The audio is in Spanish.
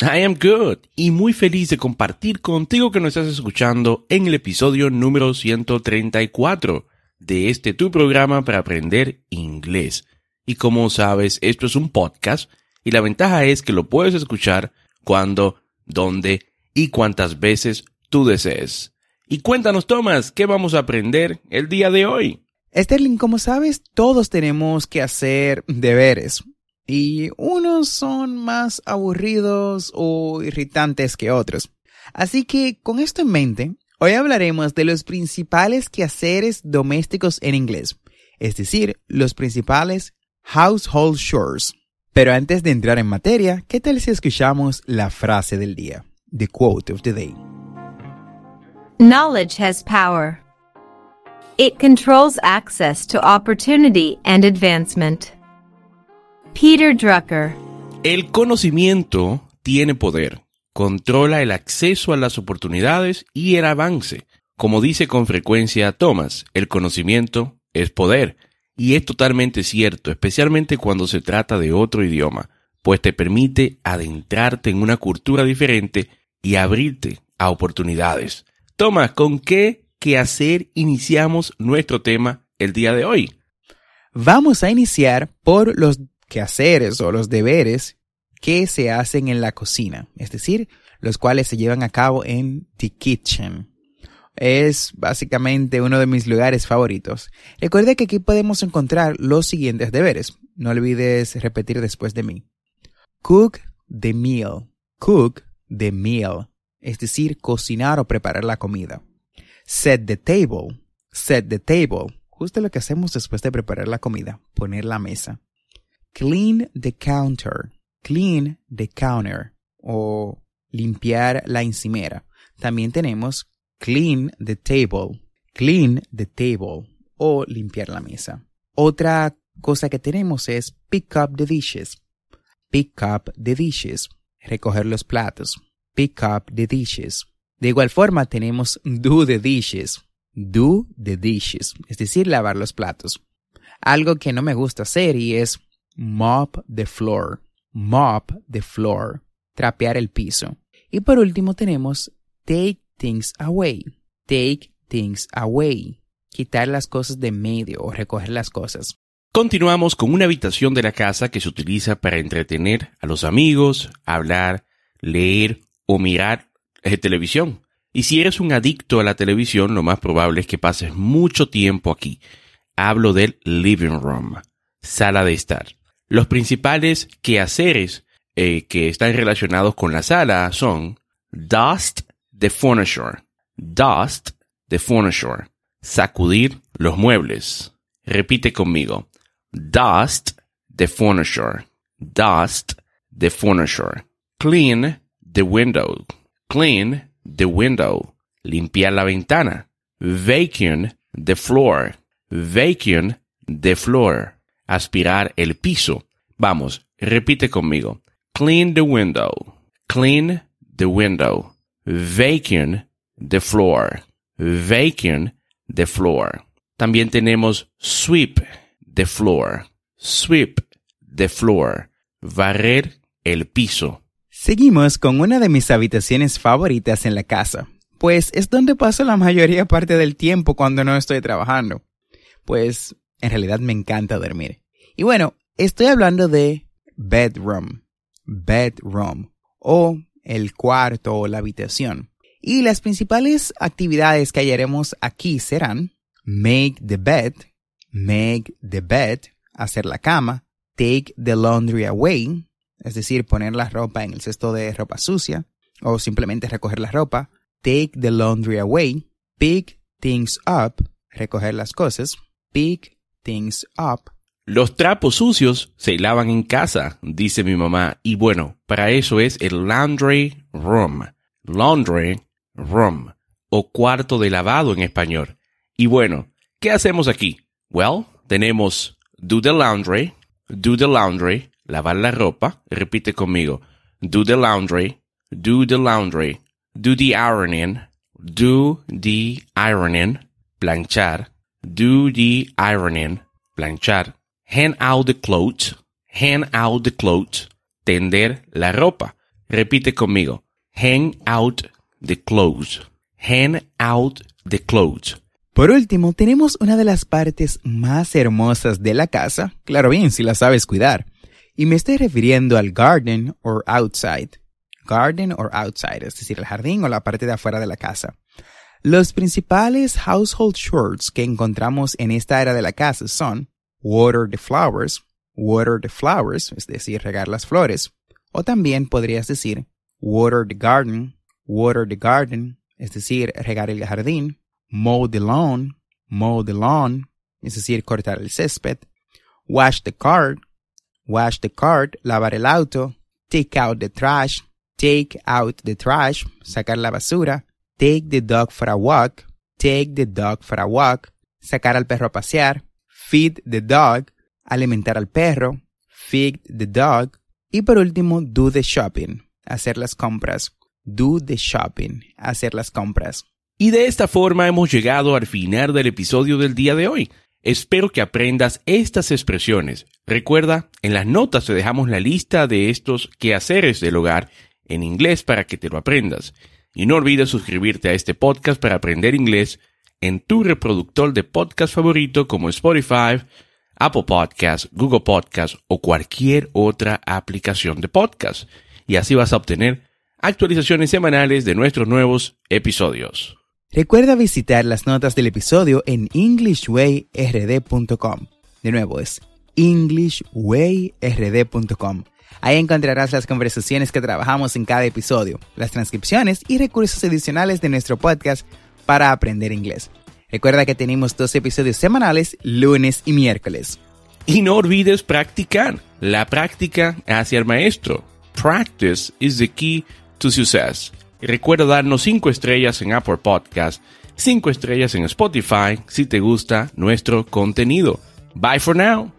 I am good y muy feliz de compartir contigo que nos estás escuchando en el episodio número 134 de este tu programa para aprender inglés. Y como sabes, esto es un podcast y la ventaja es que lo puedes escuchar cuando, dónde y cuántas veces tú desees. Y cuéntanos, Thomas, ¿qué vamos a aprender el día de hoy? Sterling, como sabes, todos tenemos que hacer deberes y unos son más aburridos o irritantes que otros. Así que con esto en mente, hoy hablaremos de los principales quehaceres domésticos en inglés, es decir, los principales household chores. Pero antes de entrar en materia, ¿qué tal si escuchamos la frase del día? The quote of the day. Knowledge has power. It controls access to opportunity and advancement. Peter Drucker. El conocimiento tiene poder, controla el acceso a las oportunidades y el avance. Como dice con frecuencia Thomas, el conocimiento es poder. Y es totalmente cierto, especialmente cuando se trata de otro idioma, pues te permite adentrarte en una cultura diferente y abrirte a oportunidades. Thomas, ¿con qué quehacer iniciamos nuestro tema el día de hoy? Vamos a iniciar por los quehaceres o los deberes que se hacen en la cocina, es decir, los cuales se llevan a cabo en The Kitchen. Es básicamente uno de mis lugares favoritos. Recuerda que aquí podemos encontrar los siguientes deberes. No olvides repetir después de mí. Cook the meal. Cook the meal. Es decir, cocinar o preparar la comida. Set the table. Set the table. Justo lo que hacemos después de preparar la comida. Poner la mesa. Clean the counter. Clean the counter. O limpiar la encimera. También tenemos clean the table. Clean the table. O limpiar la mesa. Otra cosa que tenemos es pick up the dishes. Pick up the dishes. Recoger los platos. Pick up the dishes. De igual forma tenemos do the dishes. Do the dishes. Es decir, lavar los platos. Algo que no me gusta hacer y es mop the floor, mop the floor, trapear el piso. Y por último tenemos take things away, take things away, quitar las cosas de medio o recoger las cosas. Continuamos con una habitación de la casa que se utiliza para entretener a los amigos, hablar, leer o mirar eh, televisión. Y si eres un adicto a la televisión, lo más probable es que pases mucho tiempo aquí. Hablo del living room, sala de estar. Los principales quehaceres eh, que están relacionados con la sala son dust the furniture, dust the furniture, sacudir los muebles. Repite conmigo, dust the furniture, dust the furniture, clean the window, clean the window, limpiar la ventana, vacuum the floor, vacuum the floor aspirar el piso. Vamos, repite conmigo. Clean the window. Clean the window. Vacuum the floor. Vacuum the floor. También tenemos sweep the floor. Sweep the floor. Barrer el piso. Seguimos con una de mis habitaciones favoritas en la casa, pues es donde paso la mayoría parte del tiempo cuando no estoy trabajando. Pues en realidad me encanta dormir. Y bueno, estoy hablando de bedroom, bedroom o el cuarto o la habitación. Y las principales actividades que hallaremos aquí serán make the bed, make the bed, hacer la cama, take the laundry away, es decir, poner la ropa en el cesto de ropa sucia o simplemente recoger la ropa, take the laundry away, pick things up, recoger las cosas, pick things up. Los trapos sucios se lavan en casa, dice mi mamá, y bueno, para eso es el laundry room. Laundry room. O cuarto de lavado en español. Y bueno, ¿qué hacemos aquí? Well, tenemos do the laundry, do the laundry, lavar la ropa. Repite conmigo. Do the laundry, do the laundry, do the ironing, do the ironing, planchar, do the ironing, planchar, hang out the clothes, hang out the clothes, tender la ropa. Repite conmigo. Hang out the clothes. Hang out the clothes. Por último, tenemos una de las partes más hermosas de la casa, claro bien, si la sabes cuidar. Y me estoy refiriendo al garden or outside. Garden or outside, es decir, el jardín o la parte de afuera de la casa. Los principales household chores que encontramos en esta área de la casa son water the flowers, water the flowers, es decir, regar las flores. O también podrías decir water the garden, water the garden, es decir, regar el jardín. Mow the lawn, mow the lawn, es decir, cortar el césped. Wash the car, wash the car, lavar el auto. Take out the trash, take out the trash, sacar la basura. Take the dog for a walk, take the dog for a walk. Sacar al perro a pasear. Feed the dog, alimentar al perro. Feed the dog. Y por último, do the shopping, hacer las compras. Do the shopping, hacer las compras. Y de esta forma hemos llegado al final del episodio del día de hoy. Espero que aprendas estas expresiones. Recuerda, en las notas te dejamos la lista de estos quehaceres del hogar en inglés para que te lo aprendas. Y no olvides suscribirte a este podcast para aprender inglés en tu reproductor de podcast favorito como Spotify, Apple Podcasts, Google Podcasts o cualquier otra aplicación de podcast. Y así vas a obtener actualizaciones semanales de nuestros nuevos episodios. Recuerda visitar las notas del episodio en englishwayrd.com. De nuevo es englishwayrd.com. Ahí encontrarás las conversaciones que trabajamos en cada episodio, las transcripciones y recursos adicionales de nuestro podcast para aprender inglés. Recuerda que tenemos dos episodios semanales, lunes y miércoles. Y no olvides practicar. La práctica hacia el maestro. Practice is the key to success. Recuerda darnos 5 estrellas en Apple Podcast, 5 estrellas en Spotify si te gusta nuestro contenido. Bye for now.